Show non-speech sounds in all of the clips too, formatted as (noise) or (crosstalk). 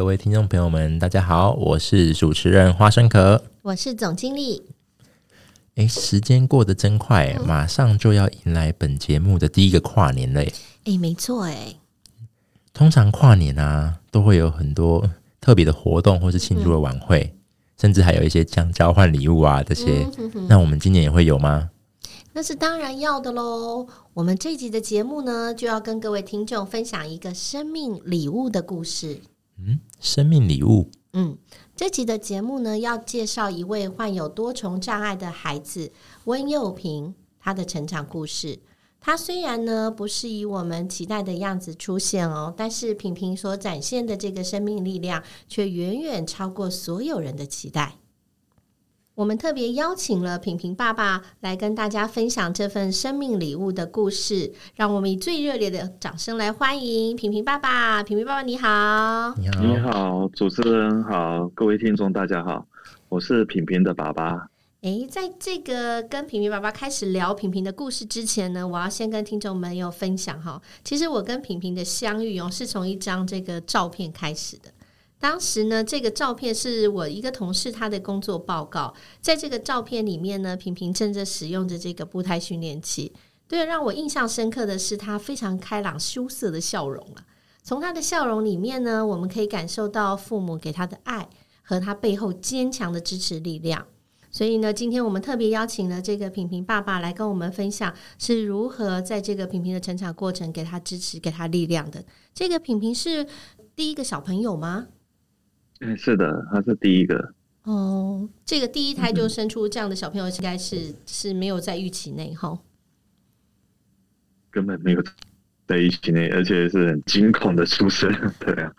各位听众朋友们，大家好，我是主持人花生壳，我是总经理。哎，时间过得真快，嗯，马上就要迎来本节目的第一个跨年了。哎，没错，哎，通常跨年啊，都会有很多特别的活动或是庆祝的晚会。嗯甚至还有一些将交换礼物啊，这些、嗯哼哼。那我们今年也会有吗？那是当然要的喽。我们这集的节目呢，就要跟各位听众分享一个生命礼物的故事。嗯，生命礼物。嗯，这集的节目呢，要介绍一位患有多重障碍的孩子温佑平，他的成长故事。他虽然呢不是以我们期待的样子出现哦，但是平平所展现的这个生命力量却远远超过所有人的期待。我们特别邀请了平平爸爸来跟大家分享这份生命礼物的故事，让我们以最热烈的掌声来欢迎平平爸爸。平平爸爸你好，你好，你好，主持人好，各位听众大家好，我是平平的爸爸。诶，在这个跟平平爸爸开始聊平平的故事之前呢，我要先跟听众们有分享哈。其实我跟平平的相遇哦，是从一张这个照片开始的。当时呢，这个照片是我一个同事他的工作报告，在这个照片里面呢，平平正在使用着这个步态训练器。对，让我印象深刻的是他非常开朗羞涩的笑容啊。从他的笑容里面呢，我们可以感受到父母给他的爱和他背后坚强的支持力量。所以呢，今天我们特别邀请了这个平平爸爸来跟我们分享是如何在这个平平的成长过程给他支持、给他力量的。这个平平是第一个小朋友吗？嗯，是的，他是第一个。哦，这个第一胎就生出这样的小朋友，应该是、嗯、是没有在预期内哈？根本没有在预期内，而且是很惊恐的出生。(laughs) 对啊，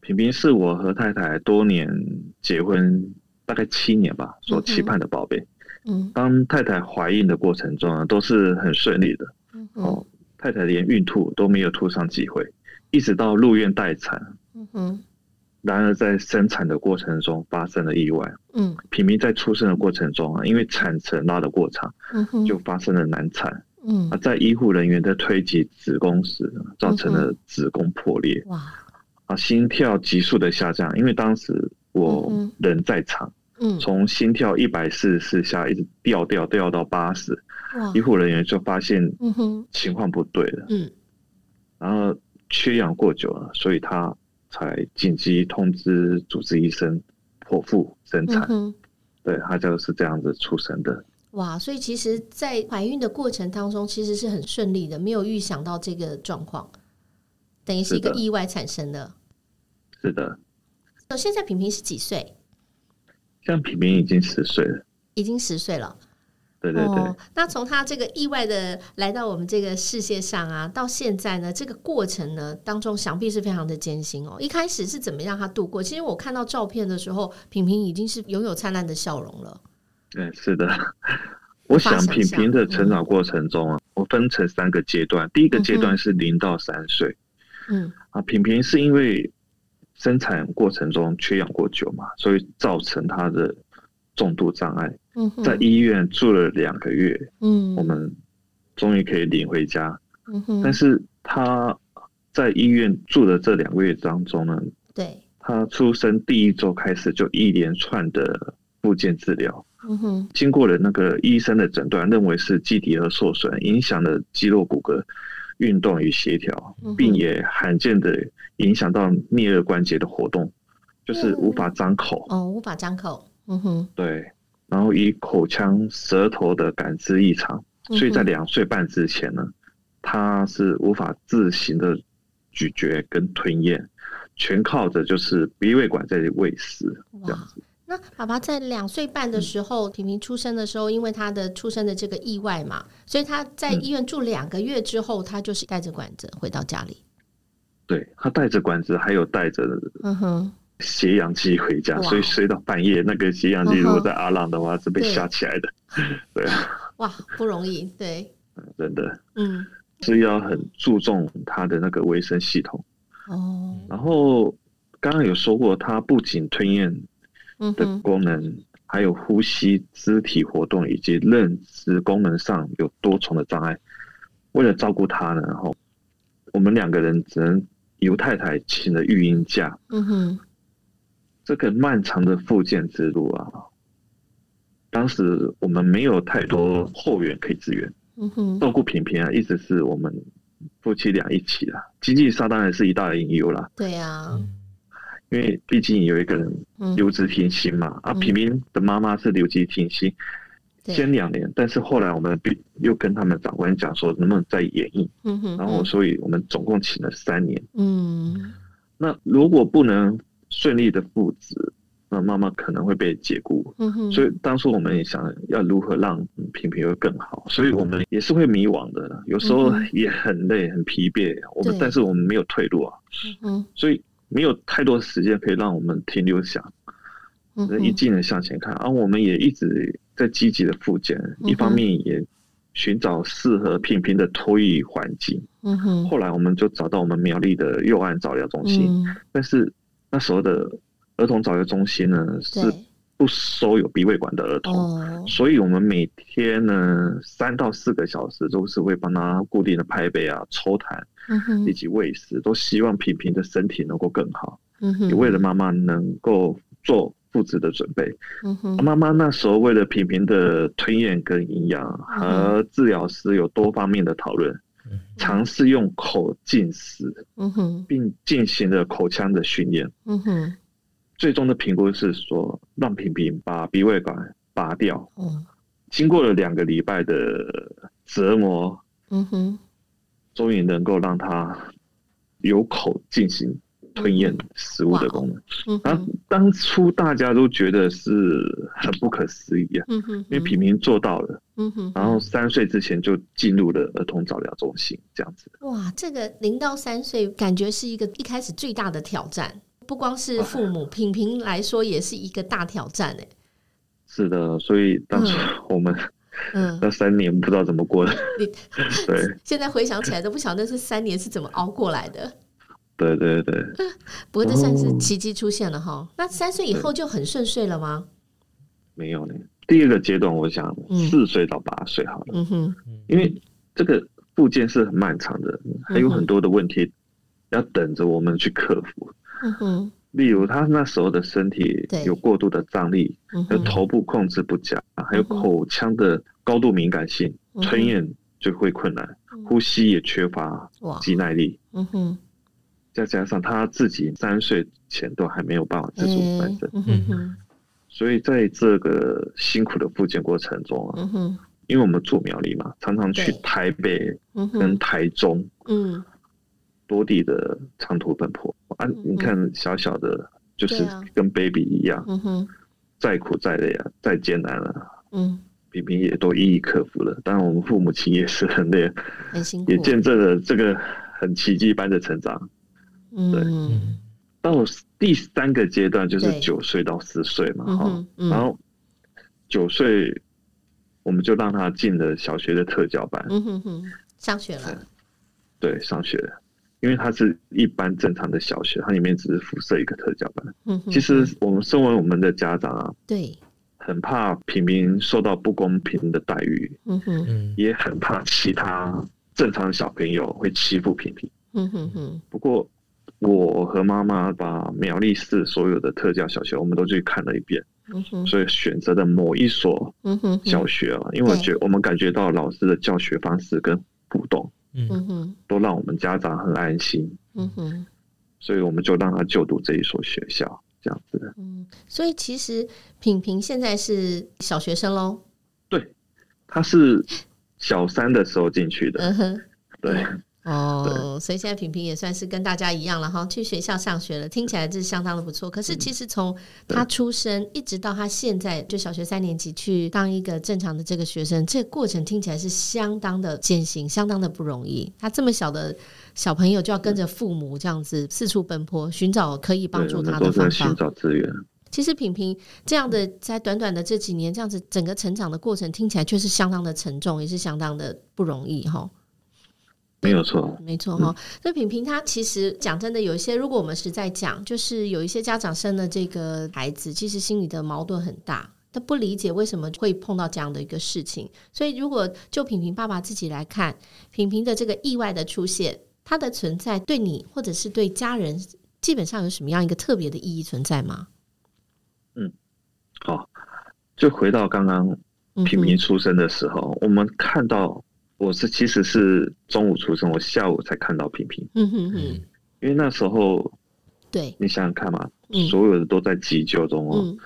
平平是我和太太多年结婚。大概七年吧，所期盼的宝贝。嗯，当太太怀孕的过程中啊，都是很顺利的。嗯，哦，太太连孕吐都没有吐上几回，一直到入院待产。嗯哼。然而在生产的过程中发生了意外。嗯，平民在出生的过程中啊，因为产程拉得过长，就发生了难产。嗯，啊，在医护人员在推挤子宫时，造成了子宫破裂。哇！啊，心跳急速的下降，因为当时。我人在场，嗯，从心跳一百四十四下一直掉掉掉到八十，医护人员就发现情况不对了，嗯，然后缺氧过久了，所以他才紧急通知主治医生剖腹生产，嗯，对，他就是这样子出生的。哇，所以其实，在怀孕的过程当中，其实是很顺利的，没有预想到这个状况，等于是一个意外产生的。是的。现在平平是几岁？像平平已经十岁了，已经十岁了。对对对。哦，那从他这个意外的来到我们这个世界上啊，到现在呢，这个过程呢当中，想必是非常的艰辛哦。一开始是怎么让他度过？其实我看到照片的时候，品平已经是拥有灿烂的笑容了。对，是的。我想品平的成长过程中啊，嗯，我分成三个阶段。第一个阶段是零到三岁。嗯。啊，品平是因为。生产过程中缺氧过久嘛，所以造成他的重度障碍。嗯，在医院住了两个月。嗯，我们终于可以领回家。嗯哼，但是他在医院住的这两个月当中呢，对，他出生第一周开始就一连串的复健治疗。嗯哼，经过了那个医生的诊断，认为是基底核受损，影响了肌肉骨骼。运动与协调，并也罕见的影响到颞颌关节的活动，嗯，就是无法张口。哦，无法张口。嗯哼，对。然后以口腔、舌头的感知异常，所以在两岁半之前呢，他是无法自行的咀嚼跟吞咽，全靠着就是鼻胃管在喂食这样子。那爸爸在两岁半的时候，婷婷出生的时候，因为他的出生的这个意外嘛，所以他在医院住两个月之后，他就是带着管子回到家里。对，他带着管子，还有带着嗯哼血氧机回家，所以睡到半夜，那个斜阳机如果在阿浪的话是被吓起来的，对。啊，哇，不容易，对，真的，嗯，是要很注重他的那个卫生系统。哦。然后刚刚有说过，他不仅吞咽的功能，还有呼吸、肢体活动以及认知功能上有多重的障碍。为了照顾他呢，然后我们两个人只能。由太太请了育婴假，嗯哼，这个漫长的复健之路啊，当时我们没有太多后援可以支援，嗯哼，照顾平平啊，一直是我们夫妻俩一起啦，经济上当然是一大隐忧啦，对呀，因为毕竟有一个人留职停薪嘛，啊，平平的妈妈是留职停薪。先两年，但是后来我们又跟他们长官讲说，能不能再延役？嗯哼，然后所以我们总共请了三年。嗯，那如果不能顺利的复职，那妈妈可能会被解雇。嗯哼，所以当初我们也想要如何让平平会更好，所以我们也是会迷惘的，有时候也很累很疲惫。我们但是我们没有退路啊。嗯，所以没有太多时间可以让我们停留想，一技能向前看，而我们也一直。在积极的复健，一方面也寻找适合平平的托育环境。嗯哼。后来我们就找到我们苗栗的右岸早疗中心，嗯、但是那时候的儿童早教中心呢是不收有鼻胃管的儿童，对所以我们每天呢三到四个小时都是会帮他固定的拍背啊、抽痰，嗯，以及喂食，都希望平平的身体能够更好。也为了妈妈能够做。复职的准备，妈妈那时候为了平平的吞咽跟营养，和治疗师有多方面的讨论，尝试用口进食，并进行了口腔的训练，嗯哼。最终的评估是说让平平把鼻胃管拔掉，嗯经过了两个礼拜的折磨，嗯哼。终于能够让他有口进行。吞咽食物的功能，嗯、然后当初大家都觉得是很不可思议啊，嗯、哼因为平平做到了，嗯、哼。然后三岁之前就进入了儿童早疗中心，这样子。哇，这个零到三岁感觉是一个一开始最大的挑战，不光是父母，品平来说也是一个大挑战哎。是的，所以当初我们嗯。(laughs) 那三年不知道怎么过的，嗯、(laughs) 对，(laughs) 现在回想起来都不晓得是三年是怎么熬过来的。对对对，不过这算是奇迹出现了哈。哦、那三岁以后就很顺遂了吗？没有呢。第二个阶段，我想四岁到八岁好了。嗯哼，因为这个复健是很漫长的，还有很多的问题要等着我们去克服。嗯哼，例如他那时候的身体有过度的张力，有头部控制不佳，还有口腔的高度敏感性，吞咽就会困难，呼吸也缺乏肌耐力。嗯哼。再加上他自己三岁前都还没有办法自主翻身，嗯、所以在这个辛苦的复健过程中啊，嗯、因为我们住苗栗嘛，常常去台北跟台中，嗯，多地的长途奔波、嗯、啊，你看小小的，就是跟 baby 一样，再苦再累啊，再艰难啊，嗯，平平也都一一克服了。当然，我们父母亲也是很累，很辛苦，也见证了这个很奇迹般的成长。对，到第三个阶段就是九岁到十岁嘛，哈，然后九岁我们就让他进了小学的特教班，嗯哼哼，上学了，对，上学了，因为他是一般正常的小学，它里面只是附设一个特教班，嗯哼，其实我们身为我们的家长啊，对，很怕平民受到不公平的待遇，嗯哼，也很怕其他正常的小朋友会欺负平平，嗯哼哼，不过。我和妈妈把苗栗市所有的特教小学，我们都去看了一遍，嗯、所以选择的某一所小学啊，嗯、因为我觉我们感觉到老师的教学方式跟互动，嗯。哼，都让我们家长很安心，嗯哼，所以我们就让他就读这一所学校，这样子。嗯，所以其实品平现在是小学生喽？对，他是小三的时候进去的，嗯哼，对。哦，所以现在平平也算是跟大家一样了哈，去学校上学了，听起来是相当的不错。可是其实从他出生一直到他现在就小学三年级去当一个正常的这个学生，这个过程听起来是相当的艰辛，相当的不容易。他这么小的小朋友就要跟着父母这样子四处奔波，寻找可以帮助他的方法，寻找资源。其实平平这样的在短短的这几年这样子整个成长的过程，听起来却是相当的沉重，也是相当的不容易哈。没有错，没错哈。所以平平他其实讲真的，有一些如果我们是在讲，就是有一些家长生的这个孩子，其实心里的矛盾很大，他不理解为什么会碰到这样的一个事情。所以如果就平平爸爸自己来看，平平的这个意外的出现，他的存在对你或者是对家人，基本上有什么样一个特别的意义存在吗？嗯，好，就回到刚刚平平出生的时候，嗯、我们看到。我是其实是中午出生，我下午才看到平平。嗯哼哼，因为那时候，对，你想想看嘛，嗯、所有的都在急救中哦。嗯、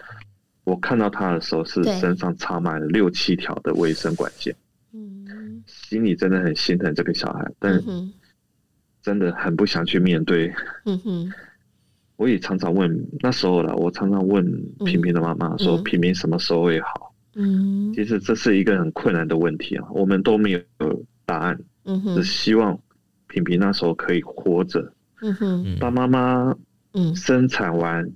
我看到他的时候，是身上插满了六七条的卫生管线。嗯，心里真的很心疼这个小孩，但真的很不想去面对。嗯哼，我也常常问，那时候了，我常常问平平的妈妈说：“平平什么时候会好？”嗯，其实这是一个很困难的问题啊，我们都没有答案。嗯哼，只希望平平那时候可以活着。嗯哼，当妈妈嗯。生产完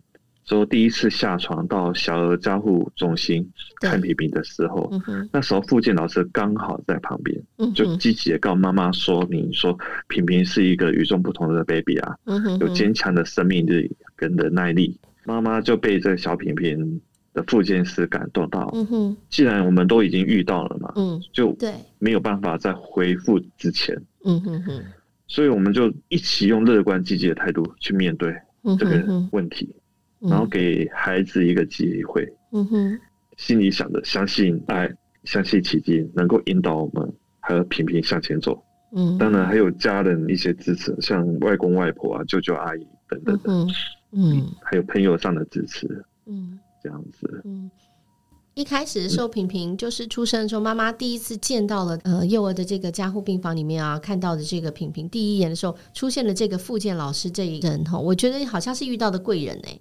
之后，第一次下床到小儿加护中心看平平的时候，嗯哼，那时候复健老师刚好在旁边，就积极的告妈妈说明说，平平是一个与众不同的 baby 啊，嗯，有坚强的生命力跟忍耐力。妈妈就被这个小平平的附件是感动到，嗯哼，既然我们都已经遇到了嘛，嗯，就对，没有办法再回复之前，嗯哼哼，所以我们就一起用乐观积极的态度去面对这个问题，然后给孩子一个机会，嗯哼，心里想着相信爱，相信奇迹能够引导我们和平平向前走，嗯，当然还有家人一些支持，像外公外婆啊、舅舅阿姨等等的，嗯，还有朋友上的支持，嗯。这样子，嗯，一开始的时候，平平就是出生的时候，妈妈第一次见到了呃幼儿的这个加护病房里面啊，看到的这个平平，第一眼的时候出现了这个复健老师这一人哈，我觉得好像是遇到的贵人哎。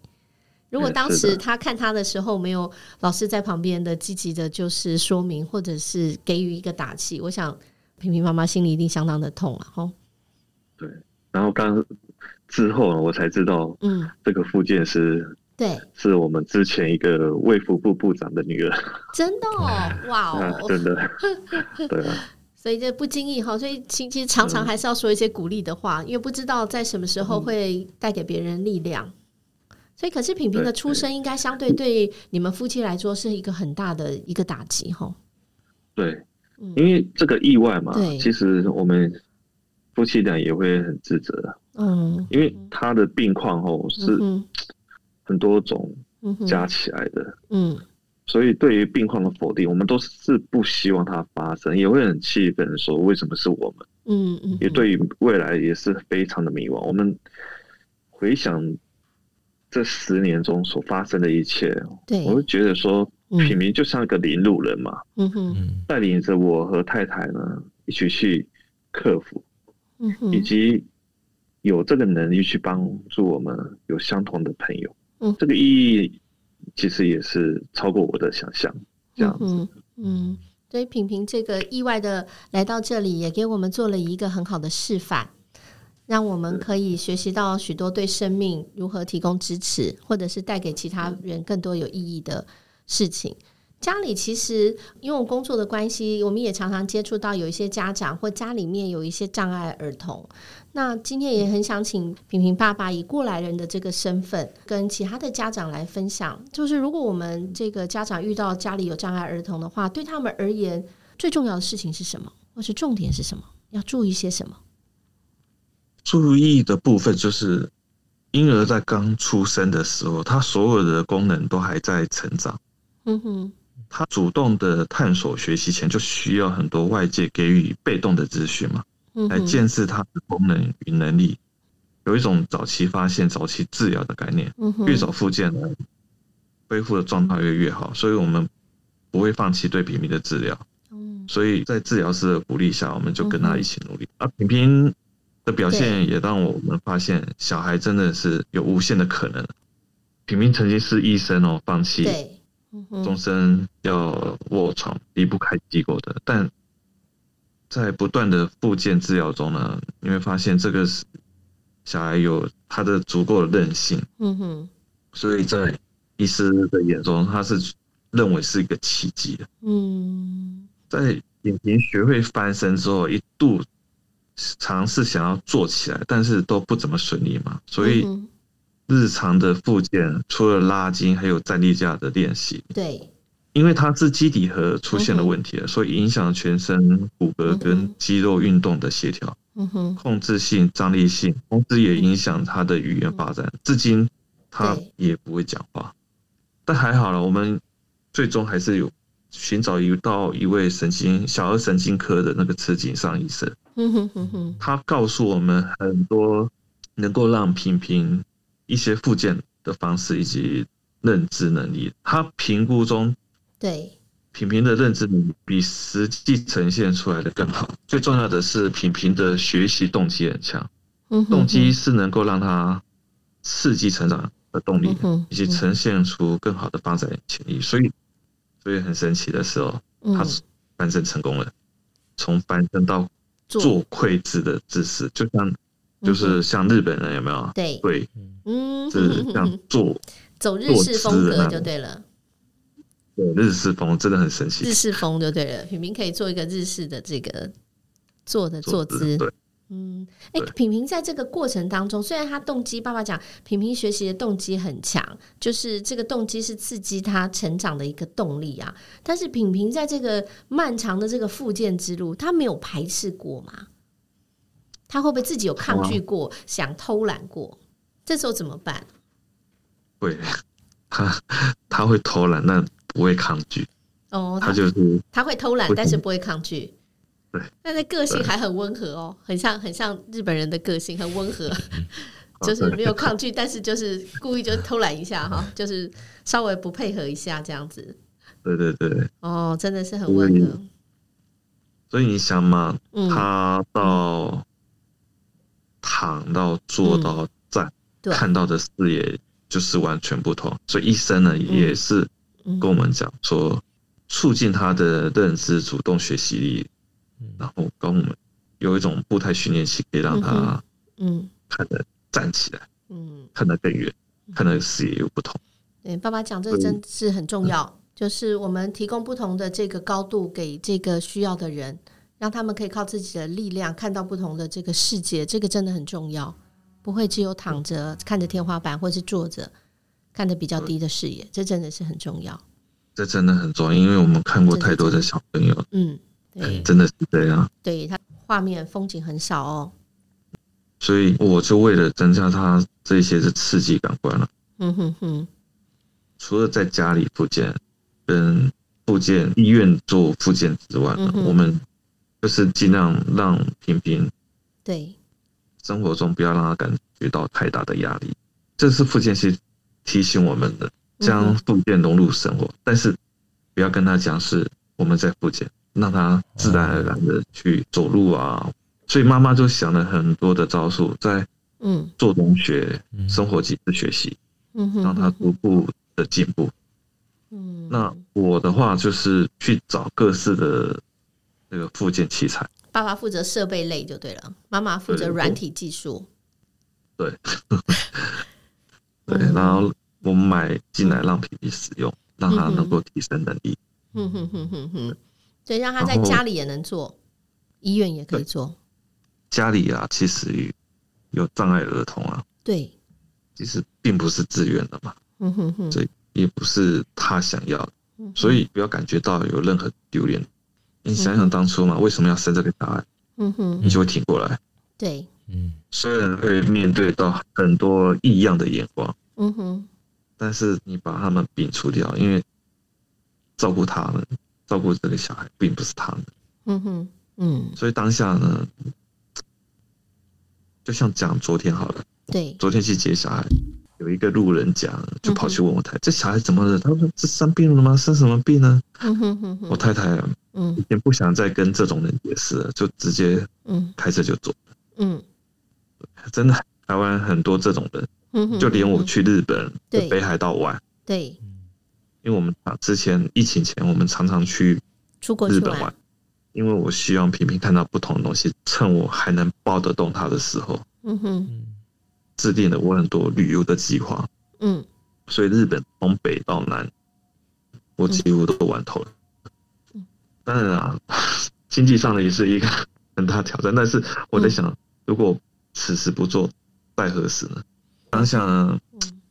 如果当时他看他的时候没有老师在旁边的积极的，就是说明或者是给予一个打气，我想平平妈妈心里一定相当的痛啊哈。对，然后刚之后呢，我才知道，嗯，这个复健师。对，是我们之前一个卫福部部长的女儿，真的哦，(laughs) 哇哦，真的，(laughs) 对啊，所以这不经意哈，所以其实常常还是要说一些鼓励的话，嗯、因为不知道在什么时候会带给别人力量。嗯、所以，可是品平的出生应该相对对你们夫妻来说是一个很大的一个打击哈。对，因为这个意外嘛，对。其实我们夫妻俩也会很自责，嗯，因为他的病况哦是。嗯很多种加起来的，嗯，所以对于病况的否定，我们都是不希望它发生，也会很气愤，说为什么是我们？嗯嗯，也对于未来也是非常的迷惘。我们回想这十年中所发生的一切，对，我会觉得说，品明就像一个领路人嘛，嗯。哼，带领着我和太太呢一起去克服，嗯哼，以及有这个能力去帮助我们有相同的朋友。嗯，这个意义其实也是超过我的想象，这样子。嗯，嗯，所以平平这个意外的来到这里，也给我们做了一个很好的示范，让我们可以学习到许多对生命如何提供支持，或者是带给其他人更多有意义的事情。家里其实因为我工作的关系，我们也常常接触到有一些家长或家里面有一些障碍儿童。那今天也很想请平平爸爸以过来人的这个身份，跟其他的家长来分享，就是如果我们这个家长遇到家里有障碍儿童的话，对他们而言最重要的事情是什么，或是重点是什么？要注意些什么？注意的部分就是婴儿在刚出生的时候，他所有的功能都还在成长。嗯哼。他主动的探索学习前，就需要很多外界给予被动的资讯嘛，来见识它的功能与能力。有一种早期发现、早期治疗的概念，越早复健，恢复的状态越越好。所以我们不会放弃对平平的治疗。所以在治疗师的鼓励下，我们就跟他一起努力。而平平的表现也让我们发现，小孩真的是有无限的可能。平平曾经是医生哦，放弃，终身要卧床，离不开机构的。但在不断的复健治疗中呢，你会发现这个是小孩有他的足够的韧性。嗯哼，所以在医师的眼中，他是认为是一个奇迹的。嗯，在影平学会翻身之后，一度。尝试想要做起来，但是都不怎么顺利嘛。所以日常的复健除了拉筋，还有站立架的练习。对，因为它是基底核出现了问题了，所以影响全身骨骼跟肌肉运动的协调。嗯哼，控制性、张力性，同时也影响他的语言发展。至今他也不会讲话，但还好了，我们最终还是有寻找一到一位神经小儿神经科的那个慈井上医生。他告诉我们很多能够让平平一些复健的方式以及认知能力。他评估中，对品评的认知能力比实际呈现出来的更好。最重要的是，品评的学习动机很强。动机是能够让他刺激成长的动力，以及呈现出更好的发展潜力。所以，所以很神奇的时候，他翻身成功了，从翻身到。做跪姿的姿势，就像就是像日本人有没有？对对，嗯，是像做 (laughs) 走日式风格就对了。对，日式风真的很神奇。日式风就对了，品平可以做一个日式的这个坐的坐姿。对。嗯，哎、欸，平平在这个过程当中，虽然他动机，爸爸讲品平学习的动机很强，就是这个动机是刺激他成长的一个动力啊。但是品平在这个漫长的这个复健之路，他没有排斥过吗？他会不会自己有抗拒过，啊、想偷懒过？这时候怎么办？会，(laughs) 他他会偷懒，但不会抗拒。哦，他，他就是他会偷懒，但是不会抗拒。对，但是个性还很温和哦，很像很像日本人的个性，很温和，(laughs) 就是没有抗拒，但是就是故意就偷懒一下哈，就是稍微不配合一下这样子。对对对，哦，真的是很温和。所以你想嘛，他到躺到坐到站，看到的视野就是完全不同。所以医生呢也是跟我们讲说，促进他的认知、主动学习力。然后跟我们有一种步态训练器，可以让他嗯看得站起来，嗯，看得更远，看得视野又不同。对，爸爸讲这个真是很重要，嗯，就是我们提供不同的这个高度给这个需要的人，让他们可以靠自己的力量看到不同的这个世界，这个真的很重要。不会只有躺着看着天花板，或是坐着看得比较低的视野，这真的是很重要。这真的很重要，因为我们看过太多的小朋友，嗯。对，(laughs) 真的是这样。对，他画面风景很少哦，所以我就为了增加他这些的刺激感官了。嗯哼哼。除了在家里复健跟复健医院做复健之外呢，我们就是尽量让平平对生活中不要让他感觉到太大的压力。这是复健师提醒我们的，将复健融入生活，但是不要跟他讲是我们在复健。让他自然而然的去走路啊，所以妈妈就想了很多的招数，在嗯。做中学生活机制学习，嗯，让他逐步的进步。嗯，那我的话就是去找各式的那个复健器材，爸爸负责设备类就对了，妈妈负责软体技术。对，(laughs) 对，然后我们买进来让平平使用，让他能够提升能力。嗯哼哼哼哼。所以让他在家里也能做，医院也可以做。家里啊，其实有障碍儿童啊，对，其实并不是自愿的嘛，嗯哼哼，所以也不是他想要的，所以不要感觉到有任何丢脸。你想想当初嘛，为什么要生这个小孩？嗯哼，你就会挺过来。对，嗯，虽然会面对到很多异样的眼光，嗯哼，但是你把他们摒除掉，因为照顾他们。照顾这个小孩并不是他们，嗯哼，嗯，所以当下呢，就像讲昨天好了，对，昨天去接小孩，有一个路人甲就跑去问我太太：“这小孩怎么了？”他说：“这生病了吗？生什么病呢？”嗯哼哼，我太太嗯，也不想再跟这种人解释了，就直接嗯。开车就走了，嗯，真的，台湾很多这种人，就连我去日本的北海道玩，对，因为我们之前疫情前，我们常常去出国日本玩，因为我希望平平看到不同的东西，趁我还能抱得动他的时候，嗯哼，制定了我很多旅游的计划，嗯，所以日本从北到南，我几乎都玩透了。当然啊，(laughs) 经济上的也是一个很大挑战，但是我在想，如果此时不做，待何时呢？当下呢，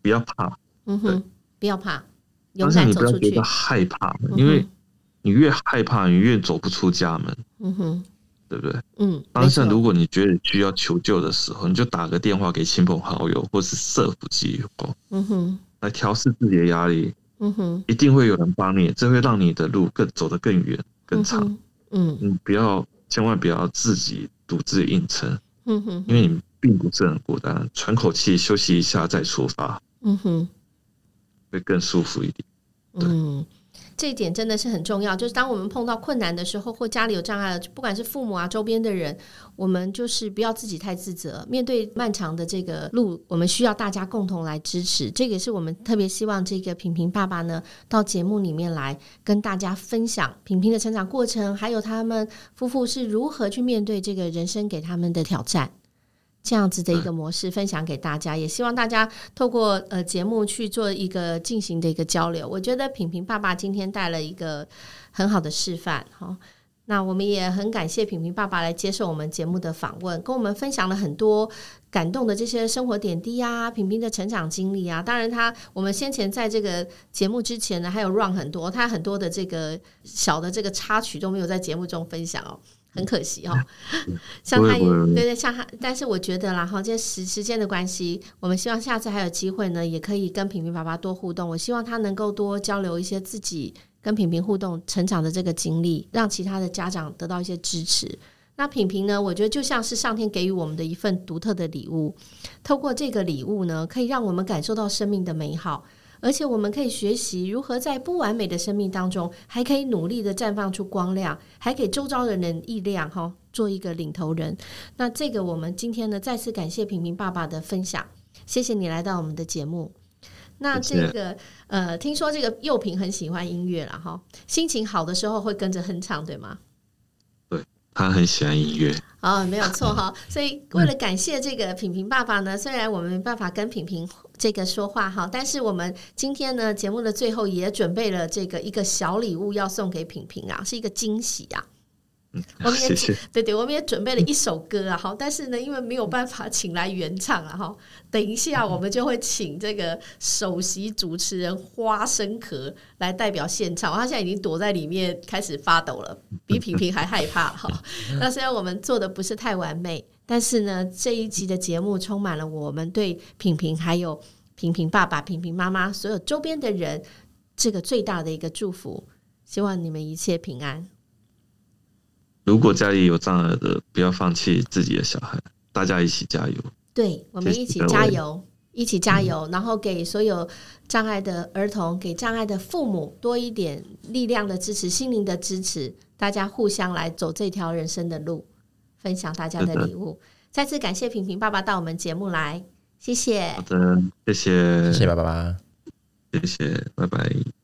不要怕，嗯哼，不要怕，当下你不要觉得害怕，因为你越害怕，你越走不出家门，嗯哼，对不对？嗯，当下如果你觉得需要求救的时候，你就打个电话给亲朋好友，或是社福机构，嗯哼，来调试自己的压力，嗯哼，一定会有人帮你，这会让你的路更走得更远。更长，嗯，你不要，千万不要自己独自硬撑，嗯哼，因为你并不是很孤单，喘口气，休息一下再出发，嗯哼，会更舒服一点，嗯。这一点真的是很重要，就是当我们碰到困难的时候，或家里有障碍了，不管是父母啊、周边的人，我们就是不要自己太自责。面对漫长的这个路，我们需要大家共同来支持。这个也是我们特别希望这个平平爸爸呢，到节目里面来跟大家分享平平的成长过程，还有他们夫妇是如何去面对这个人生给他们的挑战。这样子的一个模式分享给大家，也希望大家透过呃节目去做一个进行的一个交流。我觉得平平爸爸今天带了一个很好的示范，哈。那我们也很感谢平平爸爸来接受我们节目的访问，跟我们分享了很多感动的这些生活点滴啊，平平的成长经历啊。当然，他我们先前在这个节目之前呢，还有 run 很多，他很多的这个小的这个插曲都没有在节目中分享哦。很可惜哈，(laughs) 像他，对对，像他，但是我觉得啦哈，这时时间的关系，我们希望下次还有机会呢，也可以跟平平爸爸多互动。我希望他能够多交流一些自己跟平平互动成长的这个经历，让其他的家长得到一些支持。那品平呢，我觉得就像是上天给予我们的一份独特的礼物，透过这个礼物呢，可以让我们感受到生命的美好。而且我们可以学习如何在不完美的生命当中，还可以努力的绽放出光亮，还给周遭的人力量哈，做一个领头人。那这个我们今天呢，再次感谢平平爸爸的分享，谢谢你来到我们的节目。那这个呃，听说这个幼平很喜欢音乐了哈，心情好的时候会跟着哼唱，对吗？对，他很喜欢音乐。哦，没有错哈。所以为了感谢这个平平爸爸呢，虽然我们没办法跟平平。这个说话哈，但是我们今天呢，节目的最后也准备了这个一个小礼物要送给平平啊，是一个惊喜啊。嗯，(laughs) 我们也谢谢对对，我们也准备了一首歌啊，好，但是呢，因为没有办法请来原唱啊，哈，等一下我们就会请这个首席主持人花生壳来代表现场，他现在已经躲在里面开始发抖了，比平平还害怕哈。(laughs) 那虽然我们做的不是太完美。但是呢，这一集的节目充满了我们对平平还有平平爸爸、平平妈妈所有周边的人这个最大的一个祝福，希望你们一切平安。如果家里有障碍的，不要放弃自己的小孩，大家一起加油。对，我们一起加油，一起加油，然后给所有障碍的儿童、给障碍的父母多一点力量的支持、心灵的支持，大家互相来走这条人生的路。分享大家的礼物，再次感谢平平爸爸到我们节目来，谢谢。好的，谢谢，谢谢爸爸，谢谢，拜拜。